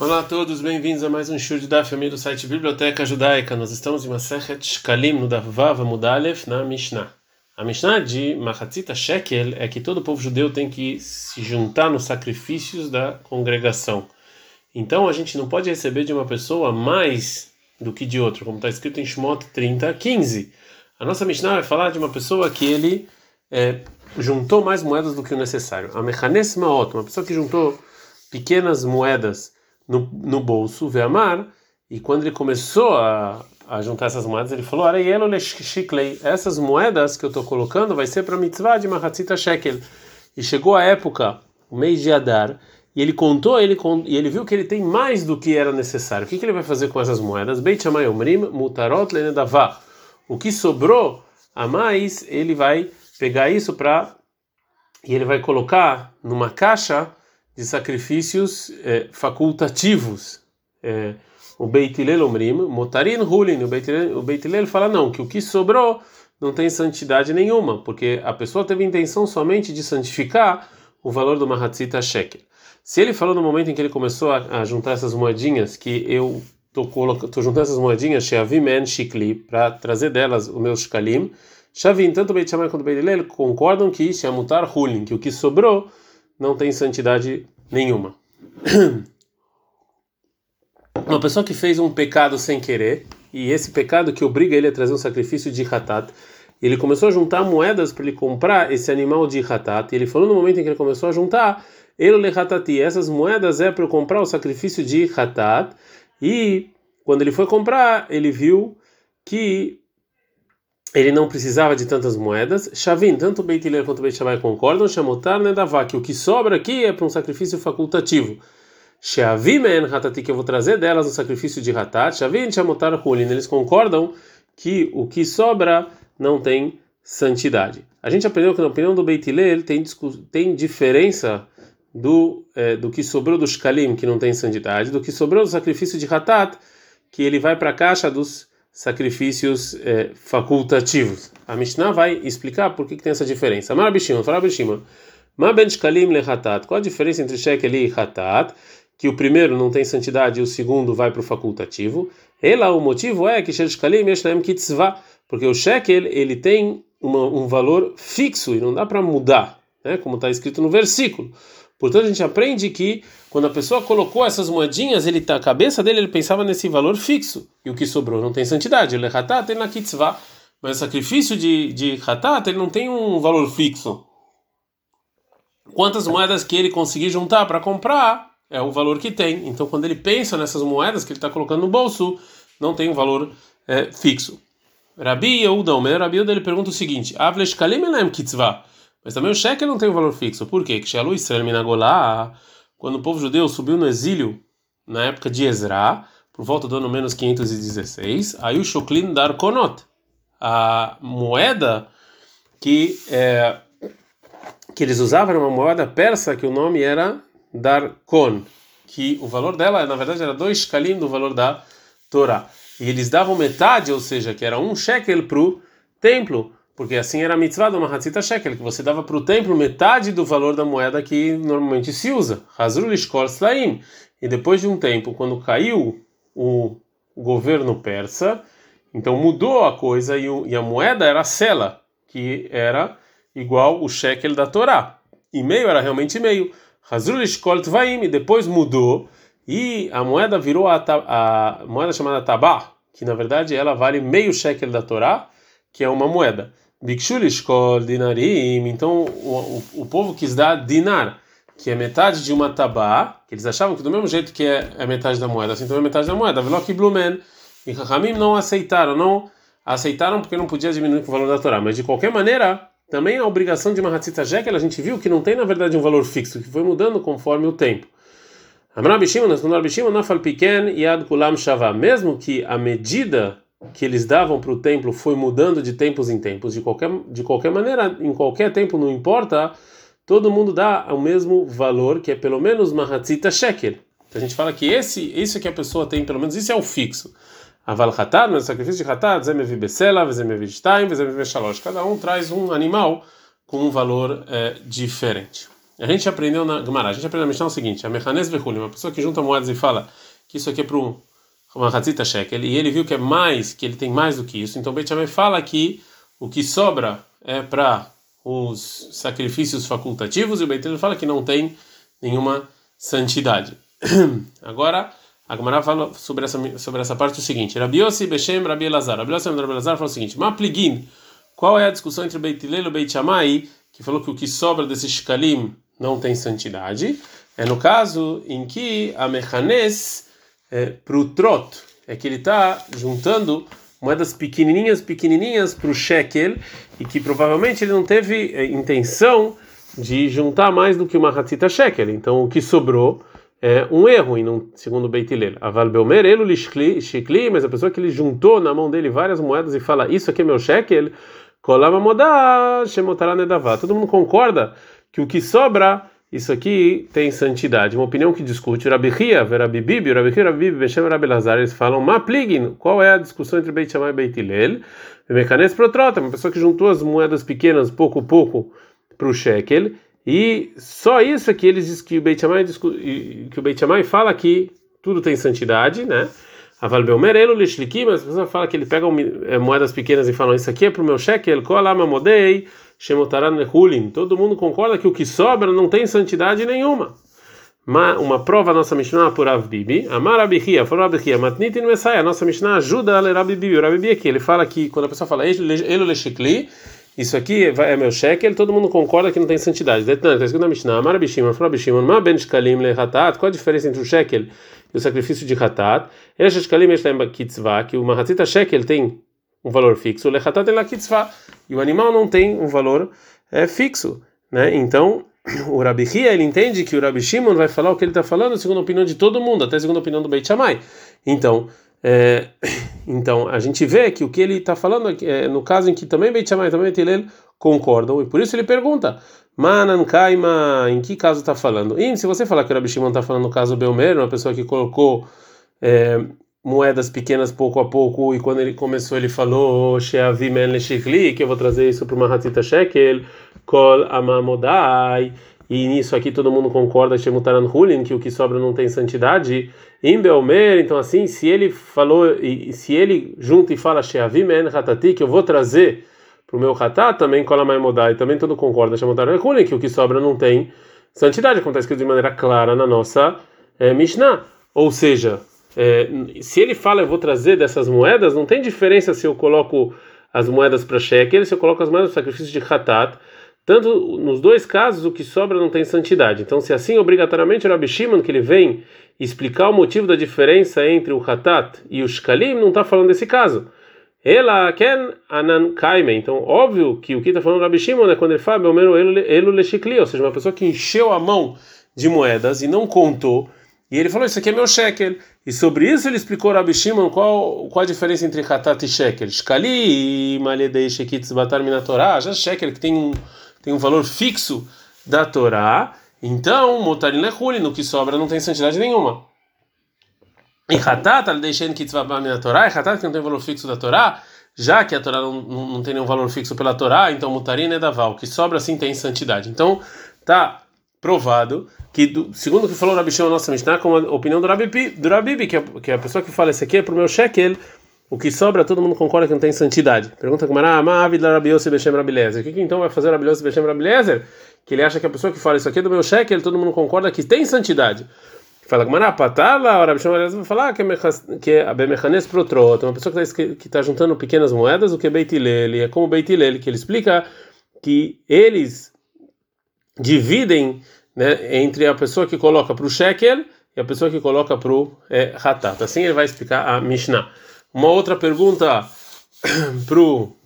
Olá a todos, bem-vindos a mais um show de Daf do site Biblioteca Judaica. Nós estamos em Masechet Shkalim no Mudalef na Mishnah. A Mishnah de Machatzita Shekel é que todo povo judeu tem que se juntar nos sacrifícios da congregação. Então a gente não pode receber de uma pessoa mais do que de outra, como está escrito em Shmot 30, 15. A nossa Mishnah vai falar de uma pessoa que ele é, juntou mais moedas do que o necessário. A Mechanes Maot, uma pessoa que juntou pequenas moedas no, no bolso, Veamar, e quando ele começou a, a juntar essas moedas, ele falou: essas moedas que eu estou colocando vai ser para mitzvah de Mahatzita Shekel. E chegou a época, o mês de Adar, e ele contou, ele, e ele viu que ele tem mais do que era necessário. O que, que ele vai fazer com essas moedas? Beit Mutarot. O que sobrou a mais, ele vai pegar isso para. E ele vai colocar numa caixa de sacrifícios é, facultativos. É, o Beit Hillel Omrim, Motarin Hulin, o Beit Hillel fala não, que o que sobrou não tem santidade nenhuma, porque a pessoa teve intenção somente de santificar o valor do Mahatzita Shekel. Se ele falou no momento em que ele começou a, a juntar essas moedinhas, que eu estou juntando essas moedinhas, Sheavimen Shikli, para trazer delas os meus Shkalim, Shavim, tanto o Beit Shammai quanto o Beit Hillel concordam que Sheamutar Hulin, que o que sobrou não tem santidade nenhuma. Uma pessoa que fez um pecado sem querer, e esse pecado que obriga ele a trazer um sacrifício de hatat, ele começou a juntar moedas para ele comprar esse animal de hatat, e ele falou no momento em que ele começou a juntar, ele hatati, essas moedas é para eu comprar o sacrifício de hatat, e quando ele foi comprar, ele viu que ele não precisava de tantas moedas. Shavin, tanto Beit Hillel quanto Beit Shammai concordam, Shamotar Nedavá, que o que sobra aqui é para um sacrifício facultativo. Shavimen Hatati, que eu vou trazer delas no sacrifício de Hatat. Shavin, Shamotar Hulin, eles concordam que o que sobra não tem santidade. A gente aprendeu que na opinião do Beit Hillel tem, tem diferença do, é, do que sobrou do Shkalim, que não tem santidade, do que sobrou do sacrifício de Hatat, que ele vai para a caixa dos sacrifícios é, facultativos. A Mishnah vai explicar por que, que tem essa diferença. Amar Bishimon, fala Bishimon. Ma ben shkalim lehatat. Qual a diferença entre shekel e hatat? Que o primeiro não tem santidade e o segundo vai para o facultativo. Ela, o motivo é que shel shkalim yeshlaem kitzvah. Porque o shekel, ele tem uma, um valor fixo e não dá para mudar, né? como está escrito no versículo. Portanto, a gente aprende que quando a pessoa colocou essas moedinhas, ele tá, a cabeça dele ele pensava nesse valor fixo e o que sobrou não tem santidade. Ele hatat tem na kitzvah, mas o sacrifício de de hatat ele não tem um valor fixo. Quantas moedas que ele conseguir juntar para comprar é o valor que tem. Então, quando ele pensa nessas moedas que ele está colocando no bolso, não tem um valor é, fixo. Rabi Yehuda, o Rabi Yehuda ele pergunta o seguinte: Avlesh kalim kitzvah. Mas também o shekel não tem um valor fixo. Por quê? Quando o povo judeu subiu no exílio na época de Ezra, por volta do ano menos 516, aí o Shoklin dar konot, a moeda que é, que eles usavam era uma moeda persa que o nome era Darkon, que o valor dela na verdade era dois shkalim do valor da Torá. E eles davam metade, ou seja, que era um shekel para o templo porque assim era a mitzvah do Mahatzita Shekel, que você dava para o templo metade do valor da moeda que normalmente se usa. Hazrul Ishkol Slaim. E depois de um tempo, quando caiu o governo persa, então mudou a coisa e, o, e a moeda era a sela, que era igual o shekel da Torá. E meio era realmente meio. Hazrul Ishkol Tvaim. Depois mudou e a moeda virou a, a moeda chamada Tabá, que na verdade ela vale meio shekel da Torá, que é uma moeda. Bikshulishkol dinarim. Então o, o, o, povo quis dar dinar, que é metade de uma tabá, que eles achavam que do mesmo jeito que é, é metade da moeda, assim também é metade da moeda. Velok blumen. E Rahamim não aceitaram, não aceitaram porque não podia diminuir o valor da Torá. Mas de qualquer maneira, também a obrigação de uma Hatzita Jekel, a gente viu que não tem na verdade um valor fixo, que foi mudando conforme o tempo. Mesmo que a medida que eles davam para o templo foi mudando de tempos em tempos. De qualquer, de qualquer maneira, em qualquer tempo, não importa, todo mundo dá o mesmo valor, que é pelo menos Mahatzita Shekel. A gente fala que esse, isso que a pessoa tem, pelo menos isso é o fixo. Aval Hatat, mas o sacrifício de Hatat, Zemevi Besela, Zemevi Shtaim, Zemevi Shalosh. Cada um traz um animal com um valor é, diferente. A gente aprendeu na Gemara, a gente aprendeu na Mishnah o seguinte: a Mechanes Vehuli, uma pessoa que junta moedas e fala que isso aqui é para uma Hatzita Shekel, e ele viu que é mais, que ele tem mais do que isso, então Beit Shammai fala que o que sobra é para os sacrifícios facultativos e o Beit fala que não tem nenhuma santidade. Agora, a Gemara fala sobre essa, sobre essa parte o seguinte: Rabi Yossi, Beshem, Rabi Elazar. Rabi Yossi Rabi Elazar fala o seguinte: Mapligin, qual é a discussão entre Beit Hillel e Beit Shammai, que falou que o que sobra desse shkalim não tem santidade? É no caso em que a Mechanes, é, para o trot, é que ele está juntando moedas pequenininhas, pequenininhas para o shekel e que provavelmente ele não teve é, intenção de juntar mais do que uma ratita shekel. Então o que sobrou é um erro, e não, segundo Beit Hillel. Aval Belmer, ele shikli, mas a pessoa que ele juntou na mão dele várias moedas e fala, isso aqui é meu shekel, kolama modá, shemotara nedavá. Todo mundo concorda que o que sobra, isso aqui tem santidade. Uma opinião que discute Rabi Hia, Rabi Bibi, Rabi Hia, Rabi Bibi, Beshem Rabi Lazar, eles falam, ma pligin, qual é a discussão entre Beit Shammai e Beit Hillel? Mecanes protrota, uma pessoa que juntou as moedas pequenas, pouco pouco, para o shekel, e só isso é que eles dizem que o Beit Shammai, que o Beit Shammai fala que tudo tem santidade, né? Aval Belmerelo Lishlikim, mas a pessoa fala que ele pega é, moedas pequenas e fala isso aqui é para o meu shekel, kolama modei, shemotaran lehulin. Todo mundo concorda que o que sobra não tem santidade nenhuma. Uma, uma prova nossa Mishnah por Rav Bibi, Amar Abihia, falou Abihia, Matnitin a nossa Mishnah ajuda a ler Rav Bibi. O Rav Bibi aqui, ele fala que quando a pessoa fala Elo Leshikli, isso aqui é meu shekel, todo mundo concorda que não tem santidade. Detalhe, está escrito na Mishnah, Amar Bishimon, falou Bishimon, Ma ben shkalim le hatat, qual a diferença entre o shekel e o sacrifício de hatat? Ele shkalim estem kitzvah, que o mahatzita shekel tem um valor fixo, le hatat é la kitzvah, e o animal não tem um valor é, fixo, né? Então, o Rabi Hia, ele entende que o Rabi Shimon vai falar o que ele está falando segundo a opinião de todo mundo, até segundo a opinião do Beit Shammai. Então, é, então a gente vê que o que ele está falando é, no caso em que também Beit Shammai também Beit Hillel concordam, e por isso ele pergunta, Manan Kaima, em que caso está falando? E se você falar que o Rabi Shimon está falando no caso Belmer, uma pessoa que colocou é, moedas pequenas pouco a pouco, e quando ele começou ele falou, que eu vou trazer isso para uma Hatita Shekel, Kol Amamodai, e nisso aqui todo mundo concorda Hulin, que o que sobra não tem santidade. Em Belmer, então assim, se ele falou, se ele junta e fala que eu vou trazer para o meu Hatat, também Kolamai Modai, também todo concorda Hulin, que o que sobra não tem santidade, como está escrito de maneira clara na nossa é, Mishnah. Ou seja, é, se ele fala eu vou trazer dessas moedas, não tem diferença se eu coloco as moedas para shekel, se eu coloco as moedas para sacrifício de Hatat tanto nos dois casos, o que sobra não tem santidade. Então, se assim, obrigatoriamente, o Rabi Shimon, que ele vem explicar o motivo da diferença entre o Hatat e o Shkalim, não está falando desse caso. Ela ken anan kaime. Então, óbvio que o que está falando Rabi Shimon é quando ele fala, meu elo leshikli, ou seja, uma pessoa que encheu a mão de moedas e não contou. E ele falou: Isso aqui é meu shekel. E sobre isso ele explicou Rabi Shimon qual, qual a diferença entre Hatat e shekel. Shkali e Maledei Shekitz Batar Minatorá. Já shekel que tem um tem um valor fixo da Torá, então, Motarin Lehuli, no que sobra não tem santidade nenhuma. E Hatat, deixando que na Torá, e Hatat que não tem valor fixo da Torá, já que a Torá não, não, tem nenhum valor fixo pela Torá, então Mutarin é Daval, o que sobra sim tem santidade. Então, tá provado que, do, segundo o que falou o Rabi Shimon, nossa Mishnah, como a opinião do Rabi, do Rabi que, é, que é a pessoa que fala isso aqui é pro meu shekel, o que sobra, todo mundo concorda que não tem santidade. Pergunta como era, Mavid Rabiose Beshem Rabilezer. O que, que então vai fazer Rabiose Beshem Rabilezer? Que ele acha que a pessoa que fala isso aqui é do meu cheque, todo mundo concorda que tem santidade. Fala era, patala, o Rabi Shimon vai falar que é a Bemechanes Protrot, uma pessoa que está tá juntando pequenas moedas, o que é Beitilele, é como Beitilele, que ele explica que eles dividem né, entre a pessoa que coloca para o shekel e a pessoa que coloca para o é, hatat. Assim ele vai explicar a Mishnah. Uma outra pergunta para o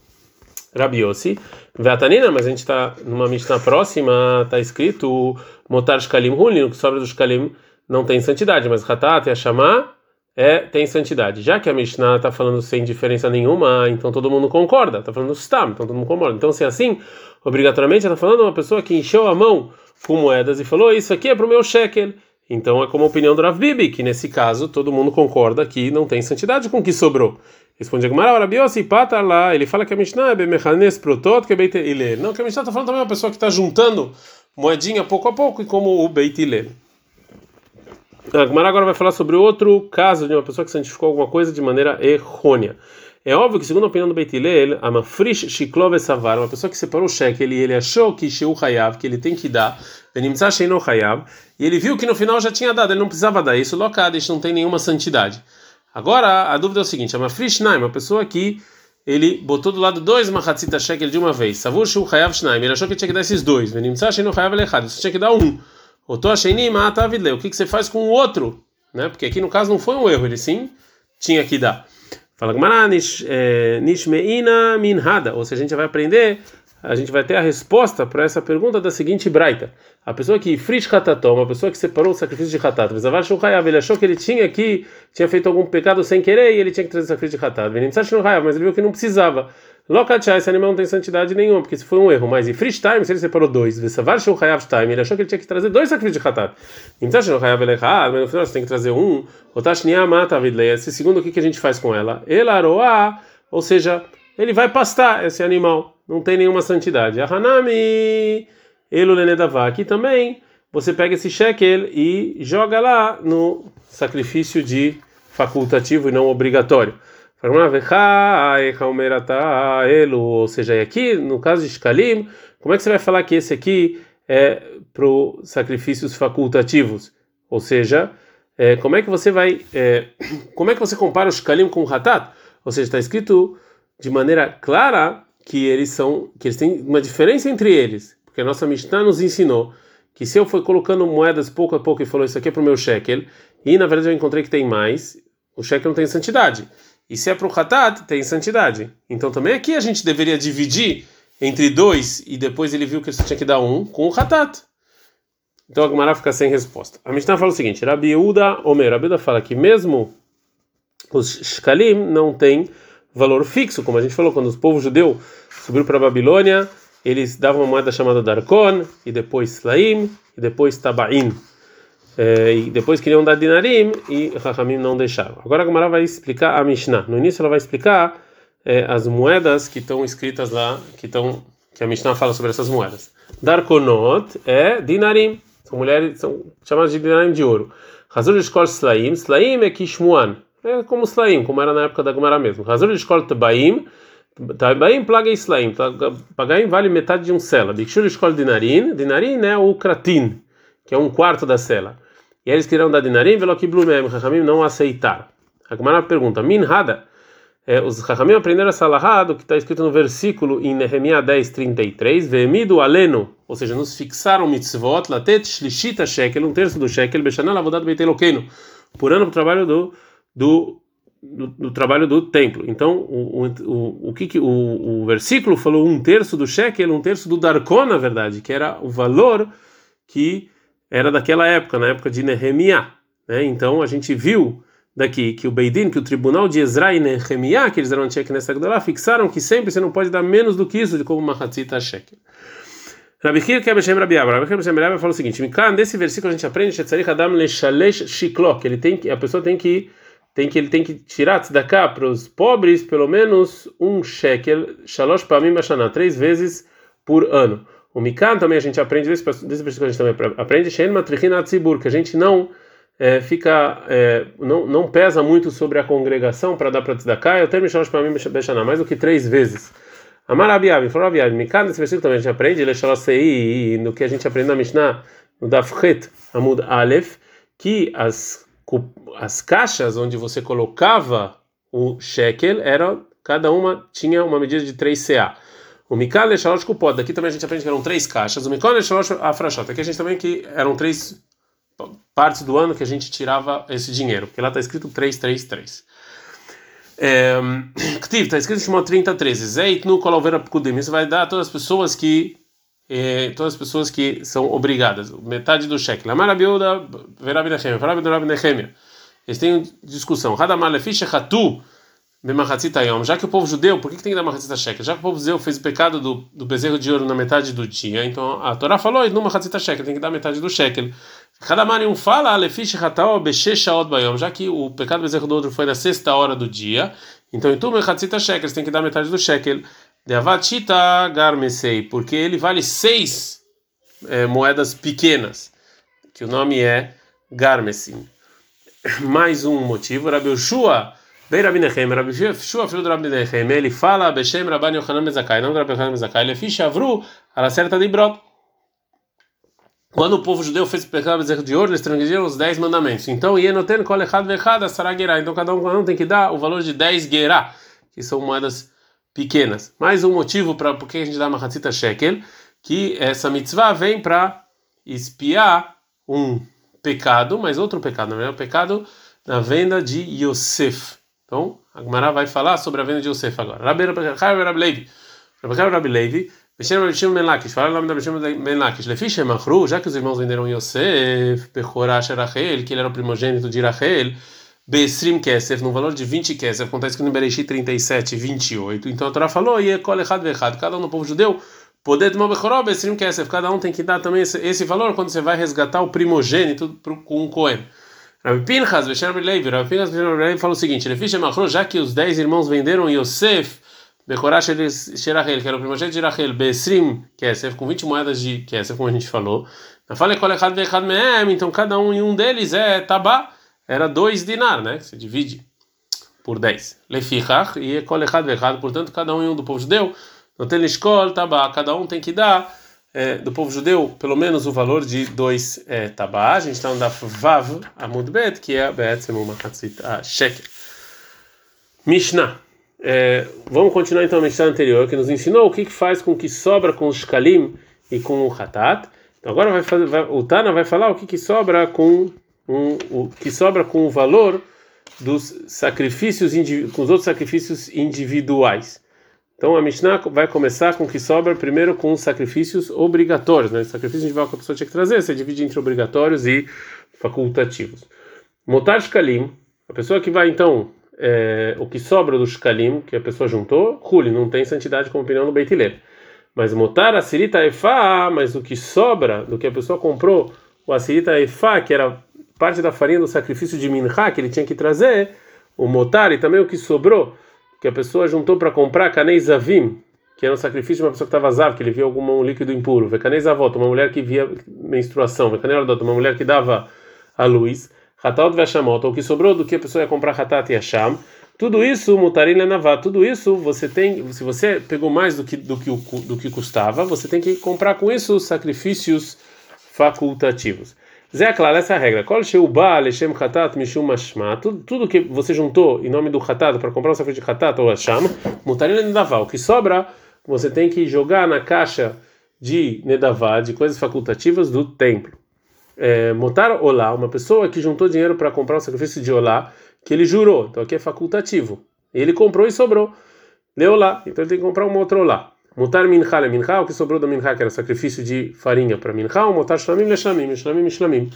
Rabi Yossi. Vetanina, mas a gente está numa Mishnah próxima, está escrito Motar Shkalim Hulin, o que sobra do Shkalim não tem santidade, mas Hatat e Hashamah é, tem santidade. Já que a Mishnah está falando sem diferença nenhuma, então todo mundo concorda, está falando Stam, então todo mundo concorda. Então, se é assim, obrigatoriamente está falando uma pessoa que encheu a mão com moedas e falou: Isso aqui é para o meu shekel. Então é como a opinião do Rav Bibi, que nesse caso todo mundo concorda que não tem santidade com o que sobrou. Responde a Gemara, Rabi Yossi, pata lá, ele fala que a Mishnah é bemechanes protot que beite ele. Não, que a Mishnah está falando também uma pessoa que está juntando moedinha pouco a pouco, e como o Beit Hillel. A Gemara agora vai falar sobre outro caso de uma pessoa que santificou alguma coisa de maneira errônea. É óbvio que, segundo a opinião do Beit a Mafrish Shiklov Savar, uma pessoa que separou o cheque, ele, ele achou que Sheu Hayav, que ele tem que dar, Benimtzah Sheino Hayav, e ele viu que no final já tinha dado, ele não precisava dar isso, isso não tem nenhuma santidade. Agora, a dúvida é o seguinte, a Mafrish Naim, uma pessoa que ele botou do lado dois Mahatzita Shekel de uma vez, Savur Sheu Hayav Shnaim, ele achou que tinha que dar esses dois, Benimtzah Sheino Hayav Elechad, você tinha que dar um. Oto Sheini Mata Avidle, o que, que você faz com o outro? Né? Porque aqui no caso não foi um erro, ele sim tinha que dar. Fala Gmará, é, Nishmeina Minhada, ou seja, a gente vai aprender, a gente vai ter a resposta para essa pergunta da seguinte braita. A pessoa que frish hatató, uma pessoa que separou o sacrifício de hatat, ele achou que ele tinha que tinha feito algum pecado sem querer e ele tinha que trazer o sacrifício de hatat. Mas ele viu que não precisava. Lokachai, esse animal não tem santidade nenhuma, porque isso foi um erro. Mas em freestyle, se ele separou dois, Time, ele achou que ele tinha que trazer dois sacrifícios de Hatat. Então, Sheu Hayav Elechad, mas no final você tem que trazer um. Otashnia Mata Vidlei. Esse segundo, o que, a gente faz com ela? Elaroa, ou seja, ele vai pastar esse animal. Não tem nenhuma santidade. Ahanami, Elulenedavá. Aqui também, você pega esse shekel e joga lá no sacrifício de facultativo e não obrigatório. Ou seja, aqui no caso de Shkalim, como é que você vai falar que esse aqui é para sacrifícios facultativos? Ou seja, é, como é que você vai, é, como é que você compara o Shkalim com o Hatat? Ou seja, está escrito de maneira clara que eles são, que eles têm uma diferença entre eles, porque a nossa Mishnah nos ensinou que se eu for colocando moedas pouco a pouco e falou isso aqui é para o meu shekel, e na verdade eu encontrei que tem mais, o shekel não tem santidade. E se é para o Hatat, tem santidade. Então também aqui a gente deveria dividir entre dois e depois ele viu que você tinha que dar um com o Hatat. Então a Gemara fica sem resposta. A Mishnah fala o seguinte: Rabi Uda Omer. Rabi Uda fala que mesmo os Shkalim não têm valor fixo, como a gente falou, quando os povos judeus subiram para a Babilônia, eles davam uma moeda chamada Darkon, e depois Slaim, e depois Tabaim. É, e depois queriam dar dinarim e Rahamim não deixaram. Agora a Gemara vai explicar a Mishnah. No início ela vai explicar é, as moedas que estão escritas lá, que estão que a Mishnah fala sobre essas moedas. Darkonot é dinarim, são mulheres são chamadas de dinarim de ouro. Razul Eshkol Slaim, Slaim é Kishmuan, é como Slaim, como era na época da Gemara mesmo. Razul Eshkol Tabaim, Tabaim plaga Slaim, Pagaim vale metade de um sela. Bikshur Eshkol Dinarim, Dinarim é o Kratin, que é um quarto da sela. E eles queriam dar dinarim, velo que blumem, Chachamim não aceitaram. A Gemara pergunta, minhada, é, os Chachamim aprenderam essa lahá que está escrito no versículo em Nehemiah 10, 33, Vemido aleno, ou seja, nos fixaram mitzvot, latet shlishita shekel, um terço do shekel, bechanal avodado beiteloqueno, por ano para o trabalho do, do do, do, trabalho do templo. Então, o, o, o, que, que o, o versículo falou um terço do shekel, um terço do darkon, na verdade, que era o valor que era daquela época, na época de Nehemiah. Né? Então a gente viu daqui que o Beidin, que o tribunal de Ezra e Nehemiah, que eles eram cheque nessa Gdolá, fixaram que sempre você não pode dar menos do que isso de como uma Hatzita Shekel. Rabi Kir Kebeshem Rabi Abra. Rabi Kebeshem Rabi fala o seguinte: nesse versículo a gente aprende que Adam Shiklok. Ele tem que, a pessoa tem que tem que ele tem que tirar tzedakah para os pobres pelo menos um shekel shalosh pamim bashana três vezes por ano. O Mikan também a gente aprende, desse, desse versículo a gente também aprende, Shen Matrichin Atzibur, que a gente não é, fica, é, não, não pesa muito sobre a congregação para dar para tzedakah, eu termino para mim Beshaná, mais do que três vezes. Amar Abiab, falou Abiab, Mikan, nesse versículo também a gente aprende, Leshalosei, no que a gente aprende na Mishnah, no Dafchet Amud Aleph, que as, as caixas onde você colocava o shekel, era, cada uma tinha uma medida de 3 CA. O Mikal e Shalosh Kupot, daqui também a gente aprende que eram três caixas. O Mikal e Shalosh Afrashot, aqui a gente também que eram três partes do ano que a gente tirava esse dinheiro, porque lá está escrito 333. É, está escrito em Shimon 30, 13. Zeit no Kolovera Pkudim. Isso vai dar a todas as pessoas que. Eh, todas as pessoas que são obrigadas. Metade do cheque. Lamar Abiuda, Verabi Nehemia. Verabi Nehemia. Eles têm discussão. Hadamar Lefish Hatu já que o povo judeu, por que, tem que dar Mahatzita Shekel? Já que o povo judeu fez o pecado do, do bezerro de ouro na metade do dia, então a Torá falou, no Mahatzita Shekel, tem que dar metade do Shekel. Cada um fala, Bayom, já que o pecado do bezerro do ouro foi na sexta hora do dia, então em tu Mahatzita Shekel, você tem que dar metade do Shekel. Porque ele vale seis é, moedas pequenas, que o nome é Garmesim. Mais um motivo, Rabi Yoshua, bem Rabi Nechem, Rabi Yoshua, filho do Rabi Nechem, ele fala, Beshem Rabban Yochanan Mezakai, não Rabi Yochanan Mezakai, ele é Fishavru, ela certa de Brot. Quando o povo judeu fez o pecado de ouro, eles transgrediram os 10 mandamentos. Então, Yenoten Kol Echad Vechad Asara Gerá. Então, cada um, tem que dar o valor de 10 Gerá, que são moedas pequenas. Mais um motivo para por que a gente dá uma Hatzita Shekel, que essa mitzvah vem para espiar um pecado, mas outro pecado, não é o pecado na venda de Yosef. Então, a Gemara vai falar sobre a venda de Yosef agora. Levi Beshem Rabishim Ben Lakish, fala o nome da Beshem Ben Lakish. Lefish Machru, já que os irmãos venderam Yosef, Pechorash Rachel, que ele era o primogênito de Rachel, Besrim Kesef, no valor de 20 Kesef, acontece que no Bereshit 37, 28. Então a Torá falou, e Kol Echad Vechad, cada um no povo judeu, poder tomar Bechoró, Besrim Kesef, cada um tem que dar também esse, esse valor quando você vai resgatar o primogênito com um Cohen. Rabi Pinchas, Rabbi Levi, Rabi Pinchas, Rabbi Levi falou o seguinte, Lefish Machru, já que os 10 irmãos venderam Yosef, Bekorah Sherachel, que era o primogênito de Rachel, Besrim Kesef, com 20 moedas de Kesef, como a gente falou. Na fala Kol Echad Vechad Mehem, então cada um em um deles é Tabá, era dois dinar, né? Você divide por 10. Lefichach e Kol Echad Vechad, portanto, cada um em um do povo judeu. Escola, Tabá, cada um tem que dar é, do povo judeu pelo menos o valor de dois é, Tabá. A gente está no Daf Vav Amud Bet, que é Be'etzem uma a Shekel. Mishnah. É, vamos continuar então a Mishnah anterior, que nos ensinou o que, que faz com que sobra com os Shkalim e com o Hatat. Então agora vai fazer, vai, o Tana vai falar o que, que sobra com um, o que sobra com o valor dos sacrifícios com os outros sacrifícios individuais. Então a Mishnah vai começar com o que sobra primeiro com os sacrifícios obrigatórios, né? Sacrifício individual que a pessoa tinha que trazer, você divide entre obrigatórios e facultativos. Motar shkalim, a pessoa que vai então é, o que sobra do shkalim que a pessoa juntou, Huli, não tem santidade como opinião no Beitilel. Mas motar a sirita efá, mas o que sobra do que a pessoa comprou, o asirita efá, que era parte da farinha do sacrifício de minha que ele tinha que trazer, o motar e também o que sobrou, que a pessoa juntou para comprar canei avim, que era um sacrifício de uma pessoa que estava zav, que ele via algum líquido impuro, vecanei avot, uma mulher que via menstruação, vecanei uma mulher que dava a luz, hatat veshamot, o que sobrou do que a pessoa ia comprar hatat e hasham, tudo isso, mutarin lenavá, tudo isso você tem, se você pegou mais do que do que do que custava, você tem que comprar com isso sacrifícios facultativos. Zé claro essa é a regra. Kol. Tudo, que você juntou em nome do hatat para comprar um sacrifício de hatat ou hasham, mutarin nedavá. O que sobra, você tem que jogar na caixa de nedavá, de coisas facultativas do templo. É, motar olá, uma pessoa que juntou dinheiro para comprar um sacrifício de olá, que ele jurou, então aqui é facultativo. Ele comprou e sobrou. Leu lá, então ele tem que comprar um outro olá. Mutar mincha le mincha, o que sobrou da mincha, que era sacrifício de farinha para mincha, ou mutar shlamim le shlamim, shlamim shlamim.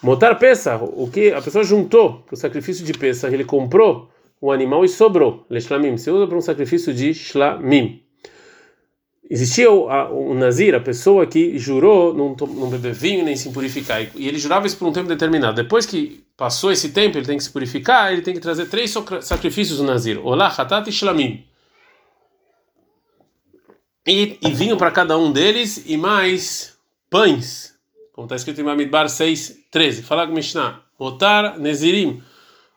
Mutar pesa, o que a pessoa juntou para o sacrifício de pesa, ele comprou o animal e sobrou, le shlamim, se usa para um sacrifício de shlamim. Existia o, a, o nazir, a pessoa que jurou não, não beber vinho nem se purificar, e ele jurava isso por um tempo determinado. Depois que passou esse tempo, ele tem que se purificar, ele tem que trazer três sacrifícios do nazir: olá, hatat e shlamim e, e vinho para cada um deles e mais pães, como está escrito em Mamidbar 6, 13. Fala com Mishnah, Otar Nezirim,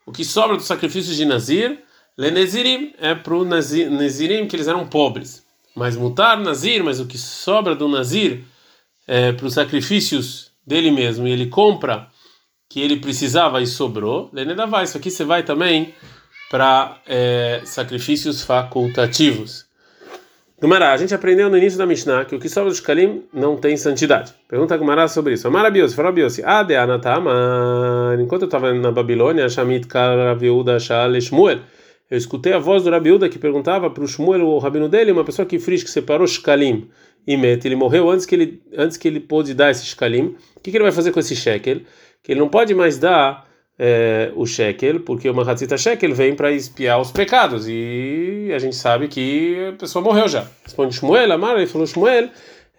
o que sobra dos sacrifícios de Nazir, Le Nezirim é para o Nezirim que eles eram pobres, mas Mutar Nazir, mas o que sobra do Nazir é para os sacrifícios dele mesmo, e ele compra que ele precisava e sobrou, Lenedavá, isso aqui você vai também para é, sacrifícios facultativos. Gumará, a gente aprendeu no início da Mishnah que o que sobra dos Kalim não tem santidade. Pergunta Gumará sobre isso. Amara Bios, fala Bios, Ade Anatama, enquanto eu estava na Babilônia, Shamit Karaviuda Shal Shmuel, eu escutei a voz do Rabiuda que perguntava para o Shmuel, o rabino dele, uma pessoa que frisch, que separou Shkalim e Met, ele morreu antes que ele, antes que ele pôde dar esse Shkalim. O que, que ele vai fazer com esse shekel? Que ele não pode mais dar é, o shekel, porque o Mahatzita shekel vem para espiar os pecados, e a gente sabe que a pessoa morreu já. Responde Shmuel, Amar, ele falou Shmuel,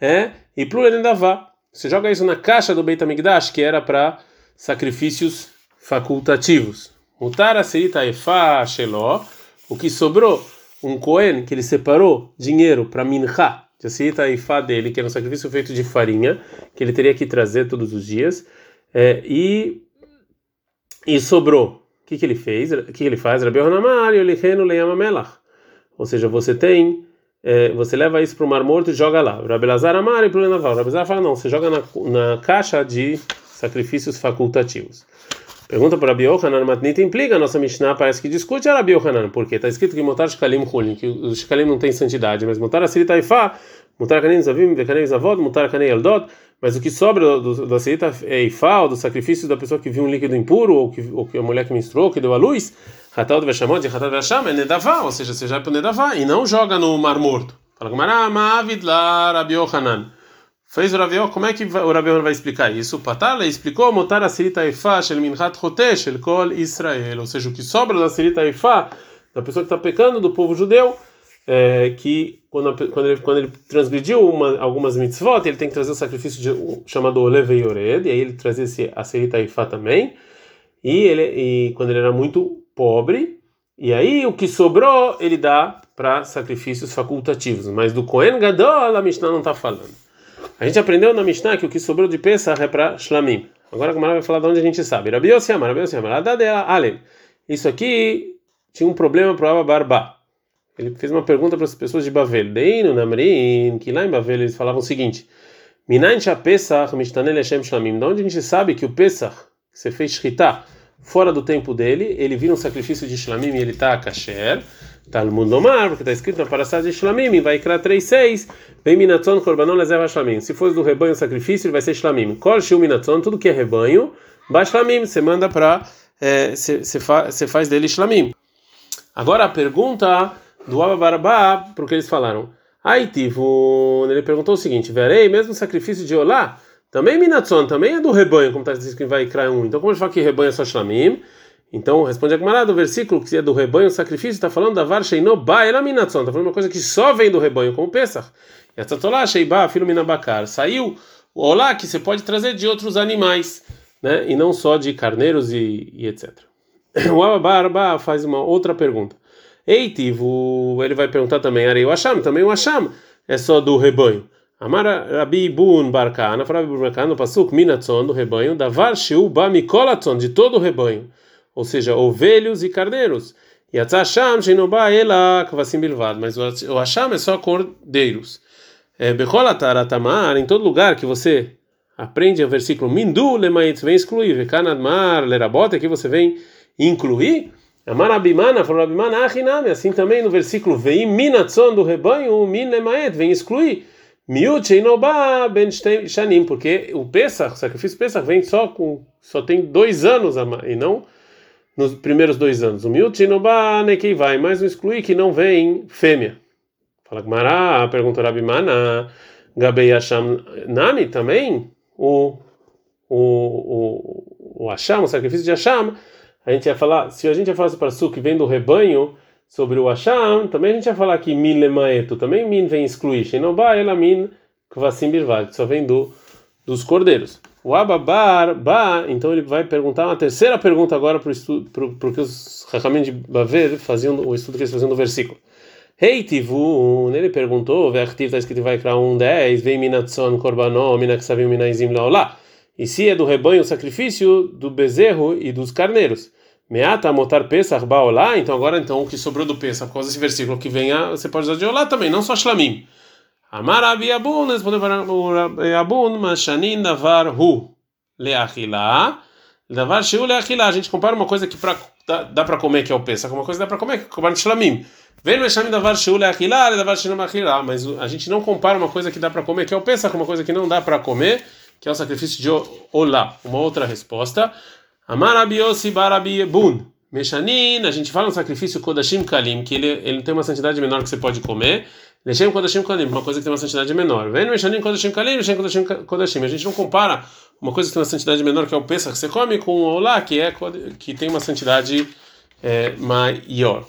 é, e Plurenendavá. Você joga isso na caixa do Beit HaMikdash, que era para sacrifícios facultativos. Mutar serita efá sheló, o que sobrou, um Cohen que ele separou dinheiro para mincha, de Asirita Ifá dele, que era um sacrifício feito de farinha, que ele teria que trazer todos os dias, é, e, e sobrou. O que, que ele fez? O que, que ele faz? Rabi Hanamar, Yolihenu Leyamamelach. Ou seja, você tem é, você leva isso para o Mar Morto e joga lá. Rabi Lazar Amar e para o Lenaval. Rabi Lazar fala, não, você joga na, na caixa de sacrifícios facultativos. Pergunta para Rabi Yohanan, Matnita implica, a nossa Mishnah parece que discute a Rabi Yohanan, porque está escrito que Motar Shkalim Hulin, que os Shkalim não tem santidade, mas Motar Asiri Taifá, Motar Kanem Zavim, Vekanem Zavod, Motar Kanem Eldot, mas o que sobra do, da Asiri Taifá, ou do sacrifício da pessoa que viu um líquido impuro, ou que, ou que a mulher que menstruou, que deu a luz, Hatal de Veshamot, Hatal de Vesham, é Nedavá, ou seja, você já é para o Nedavá, e não joga no Mar Morto. Fala Gamara, Mavid lá, Rabi. Fez o Rabió, como é que o Rabió vai explicar isso? Patala explicou, Motar Asirita Ifá, Shel Minchat Chotesh, El Kol Israel. Ou seja, o que sobra da Asirita Ifá, da pessoa que está pecando, do povo judeu, é, que quando, quando, ele, quando ele transgrediu uma, algumas mitzvot, ele tem que trazer o sacrifício de, chamado Oleve Yored, e aí ele trazia esse Asirita Ifá também. E, ele, e quando ele era muito pobre, e aí o que sobrou ele dá para sacrifícios facultativos. Mas do Kohen Gadol a Mishnah não está falando. A gente aprendeu na Mishnah que o que sobrou de Pesach é para Shlamim. Agora a Gamara vai falar de onde a gente sabe. Rabi Yossi Rabi Yossi Ale. Isso aqui tinha um problema para o Abba Barba. Ele fez uma pergunta para as pessoas de Bavel. Deino, Namrin, que lá em Bavel eles falavam o seguinte: Minain Pesach Mishtanel Hashem Shlamim. De onde a gente sabe que o Pesach, que você fez Shritá, fora do tempo dele, ele vira um sacrifício de Shlamim e ele está a kasher. Talmud Lomar, porque está escrito na Parassá de Shlamim, vai criar 3,6, vem Minatzon Korbanon Lezeva Shlamim. Se for do rebanho sacrifício, ele vai ser Shlamim. Kol Shiu Minatzon, tudo que é rebanho, vai Shlamim, você manda para, você é, faz dele Shlamim. Agora a pergunta do Ababarabá, porque eles falaram, Aitivun, ele perguntou o seguinte, verei, mesmo sacrifício de Olá, também Minatzon, também é do rebanho, como está escrito que vai criar um. Então como a gente fala que rebanho é só Shlamim? Então, responde a Gemara do versículo que é do rebanho, o sacrifício está falando da var sheinoba elaminatzon, está falando uma coisa que só vem do rebanho, como Pesach. E a tzatolá sheiba filho minabacar. Saiu o olá que você pode trazer de outros animais, né? E não só de carneiros e, e etc. O Ababarba faz uma outra pergunta. Eitivo, ele vai perguntar também, Arei o Asham, também o Asham é só do rebanho. Amara Rabi Bun Barkana, Rabi Bun Barkana, Pasuk, Minatzon, do rebanho, da var sheu ba mikolatzon, de todo o rebanho ou seja, ovelhos e carneiros. E a tzasham sheinoba ela kvasim bilvad, mas o acham é só cordeiros. É, Becholatatamar, em todo lugar que você aprende o versículo Mindu lemait, vem excluir, Vekanadmar lerabota, que você vem incluir. Amar Abimana, falou Abimana, achiname, assim também no versículo Veim minatzon do rebanho, min lemaet, vem excluir. Miut sheinoba ben shanim, porque o Pesach, o sacrifício Pesach vem só com, só tem dois anos e não nos primeiros dois anos. O miutinoba nekei vai, mas o exclui que não vem fêmea. Fala Gmará, pergunta Rabimana, Gabei Hasham Nami também, o, o, o, o o sacrifício de Hasham, a gente ia falar, se a gente ia falar para Su que vem do rebanho, sobre o Hasham, também a gente ia falar que Min Lemaeto, também Min vem excluir, Shenoba, ela Min Kvasim Birvad, só vem do, dos cordeiros. O Ababar, ba, então ele vai perguntar uma terceira pergunta agora para o que os Rahamim de Baver faziam, o estudo que eles faziam no versículo. Rei Tivun, ele perguntou, Vertiv está escrito vai criar um 10, vem Minatson Korbanó, Minaksavim Minaizim Laolá. E se é do rebanho o sacrifício do bezerro e dos carneiros. Meata motar Pesach Baolá, então agora então o que sobrou do Pesach, por causa desse versículo que vem, você pode usar de Olá também, não só Shlamim. Amar Abi Abun, respondeu para o Abun, Mashanin Davar Hu Leachilá. Davar Shiu Leachilá. A gente compara uma coisa que pra, dá, dá para comer, que é o Pesach, uma coisa que dá para comer, que é o Shlamim. Vem Meshamim Davar Shiu Leachilá, Davar Shiu Leachilá. Mas a gente não compara uma coisa que dá para comer, que é o Pesach, com uma coisa que não dá para comer, que é o sacrifício de Olá. Uma outra resposta. Amar Abi Yossi Bar Abi Bun. Meshanin, a gente fala no sacrifício Kodashim Kalim, que ele, ele tem uma santidade menor que você pode comer. Leshem Kodashim Kalim, uma coisa que tem uma santidade menor. Vem Meshanim Kodashim Kalim, Leshem Kodashim Kodashim. A gente não compara uma coisa que tem uma santidade menor, que é o Pesach, que você come, com o Olá, que, é, que tem uma santidade é, maior.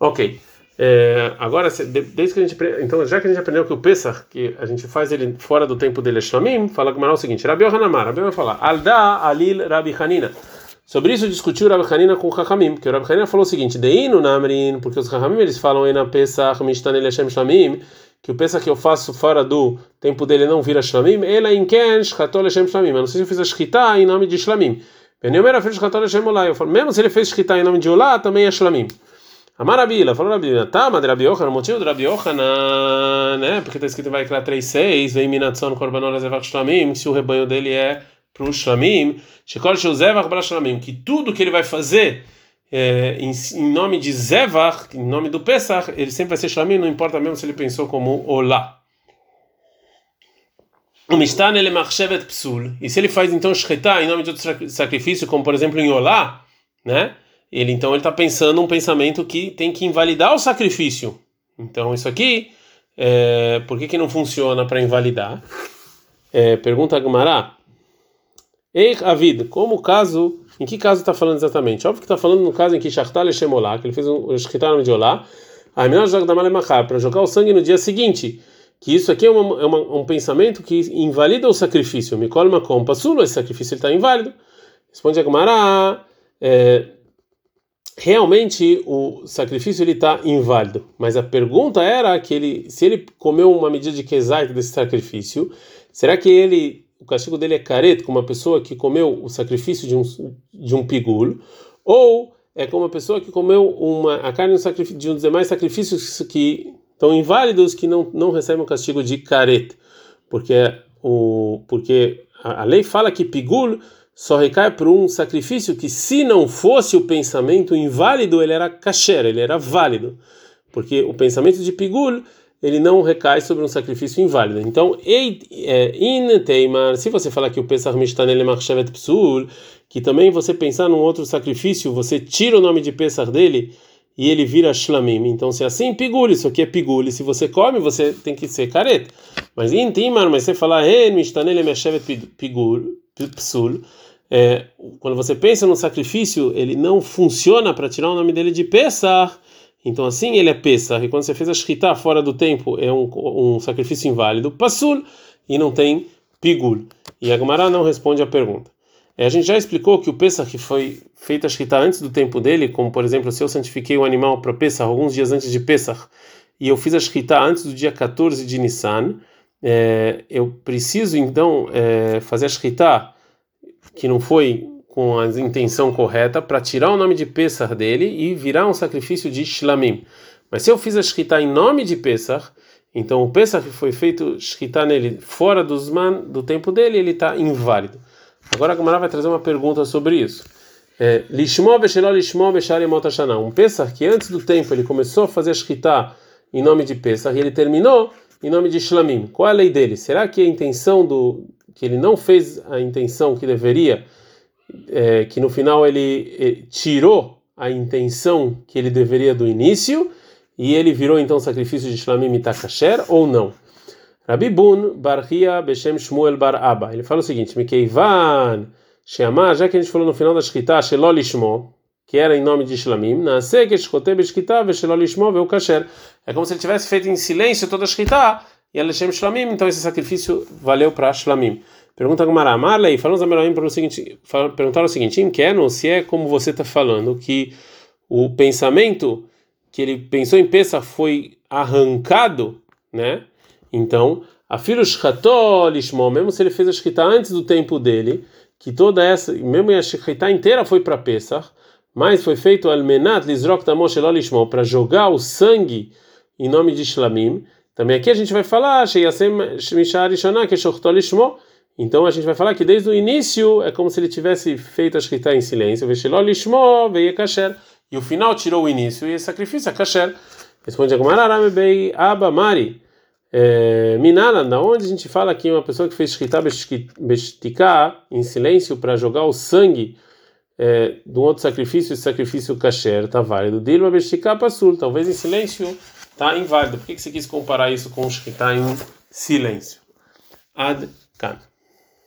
Ok. É, agora, desde que a gente. Então, já que a gente aprendeu que o Pesach, que a gente faz ele fora do tempo dele, é Shlamim, fala com o seguinte: Rabi Yohanamar, Rabi vai falar, Alda Alil Rabi Hanina. Sobre isso discutiu Rabi Hanina com o Chachamim, porque o Rabi Hanina falou o seguinte: Deinu Namrin, porque os Chachamim eles falam na Pesach Mishtanel Hashem Shlamim, que o Pesach que eu faço fora do tempo dele não vira Shlamim, ela em Ken, Shchato Lechem Shlamim. Eu não sei se eu fiz a Shchita em nome de Shlamim. Eu falo, mesmo se ele fez Shchita em nome de Olá, também é Shlamim. A Marabila, falou Rabila, tá, mas Rabi Yochanan, o motivo do Rabi Yochanan, né, porque está escrito em Vaikra 3.6, vem Minatzon Korbanor Zevach Shlamim, se o rebanho dele é para o Shlamim, Shekol Shuzevach Bra Shlamim, que tudo que ele vai fazer é, em, em, nome de Zevach, em nome do Pesach, ele sempre vai ser Shlamim, não importa mesmo se ele pensou como Olá. O Mishtan ele machshevet psul. E se ele faz então shretá em nome de outro sacrifício, como por exemplo em Olá, né? Ele então ele está pensando um pensamento que tem que invalidar o sacrifício. Então isso aqui, é, por que que não funciona para invalidar? É, pergunta a Gumará. Ei, Avid, como caso, em que caso está falando exatamente? Óbvio que está falando no caso em que Shachtal Shemolá, que ele fez um Shachtal de Olá, para jogar o sangue no dia seguinte. Que isso aqui é, uma, é uma, um pensamento que invalida o sacrifício. Mikol Makom Passulo, esse sacrifício está inválido. Responde a Gumará. É, realmente o sacrifício ele está inválido, mas a pergunta era que ele, se ele comeu uma medida de quesait desse sacrifício, será que ele, o castigo dele é careto, como uma pessoa que comeu o sacrifício de um de um pigul, ou é como uma pessoa que comeu uma a carne de um dos demais sacrifícios que estão inválidos que não não recebem o castigo de careto, porque o porque a, a lei fala que pigul só recai por um sacrifício que, se não fosse o pensamento inválido, ele era kasher, ele era válido. Porque o pensamento de Pigul, ele não recai sobre um sacrifício inválido. Então, é, in teimar, se você falar que o Pesach Mishtanele Machshavet Psul, que também você pensar num outro sacrifício, você tira o nome de Pesach dele e ele vira Shlamim. Então, se é assim, Pigul, isso aqui é Pigul. Se você come, você tem que ser careta. Mas in teimar, mas você falar, Psul, é, quando você pensa no sacrifício, ele não funciona para tirar o nome dele de Pesach. Então assim ele é Pesach. E quando você fez a Shkita fora do tempo, é um, um sacrifício inválido. Passul e não tem Pigul. E a não responde a pergunta. É, a gente já explicou que o Pesach foi feito a Shkita antes do tempo dele, como por exemplo, se eu santifiquei um animal para Pesach alguns dias antes de Pesach, e eu fiz a Shkita antes do dia 14 de Nissan, é, eu preciso então é, fazer a Shkita que não foi com a intenção correta para tirar o nome de Pesach dele e virar um sacrifício de Shlamim. Mas se eu fiz a Shkita em nome de Pesach, então o Pesach foi feito Shkita nele fora dos man, do tempo dele, ele está inválido. Agora a Gamara vai trazer uma pergunta sobre isso. É, Motashana. Um Pesach que antes do tempo ele começou a fazer Shkita em nome de Pesach e ele terminou em nome de Shlamim. Qual é a lei dele? Será que a intenção do que ele não fez a intenção que deveria, é, que no final ele, ele tirou a intenção que ele deveria do início e ele virou então sacrifício de Shlamim Mitakasher ou não? Rabi Bun Barhia Beshem Shmuel Bar Abba. Ele fala o seguinte: Mikeivan Sheamah, já que a gente falou no final da Shkita, Shelolishmo, que era em nome de Shlamim, Nasek Shkote Beshkita Veshelolishmo Veu Kasher. É como se ele tivesse feito em silêncio toda a Shkita e Aleshem Shlamim, então esse sacrifício valeu para Shlamim. Pergunta Gumara, Marley, falamos a Meloim para o seguinte, perguntaram o seguinte, Imkeno, se é como você está falando, que o pensamento que ele pensou em Pesach foi arrancado, né? Então, a filho Shchatolishmo, mesmo se ele fez a Shkita antes do tempo dele, que toda essa, mesmo a Shkita inteira foi para Pesach, mas foi feito Almenat Lizrok Tamosh Elolishmo, para jogar o sangue em nome de Shlamim, também aqui a gente vai falar, então a gente vai falar que desde o início é como se ele tivesse feito a escrita em silêncio, e o final tirou o início e o sacrifício é kasher. Responde a Abamari. É, Minala, da onde a gente fala que uma pessoa que fez escrita bestiká em silêncio para jogar o sangue é, de um outro sacrifício, esse sacrifício kasher está válido. Dilma bestiká pasul, talvez em silêncio está inválido. Por que, que você quis comparar isso com está em silêncio? Ad can.